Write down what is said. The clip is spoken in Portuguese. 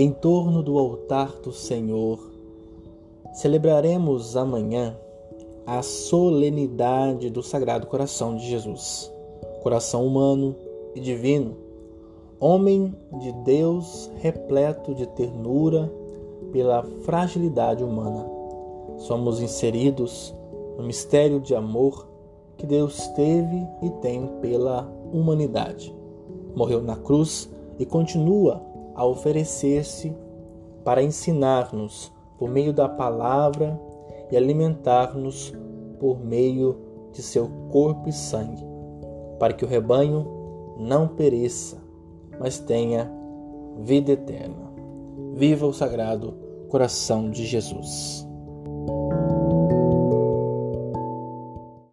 Em torno do altar do Senhor, celebraremos amanhã a solenidade do Sagrado Coração de Jesus, coração humano e divino, homem de Deus repleto de ternura pela fragilidade humana. Somos inseridos no mistério de amor que Deus teve e tem pela humanidade. Morreu na cruz e continua a oferecer-se para ensinar-nos por meio da palavra e alimentar-nos por meio de seu corpo e sangue, para que o rebanho não pereça, mas tenha vida eterna. Viva o Sagrado Coração de Jesus.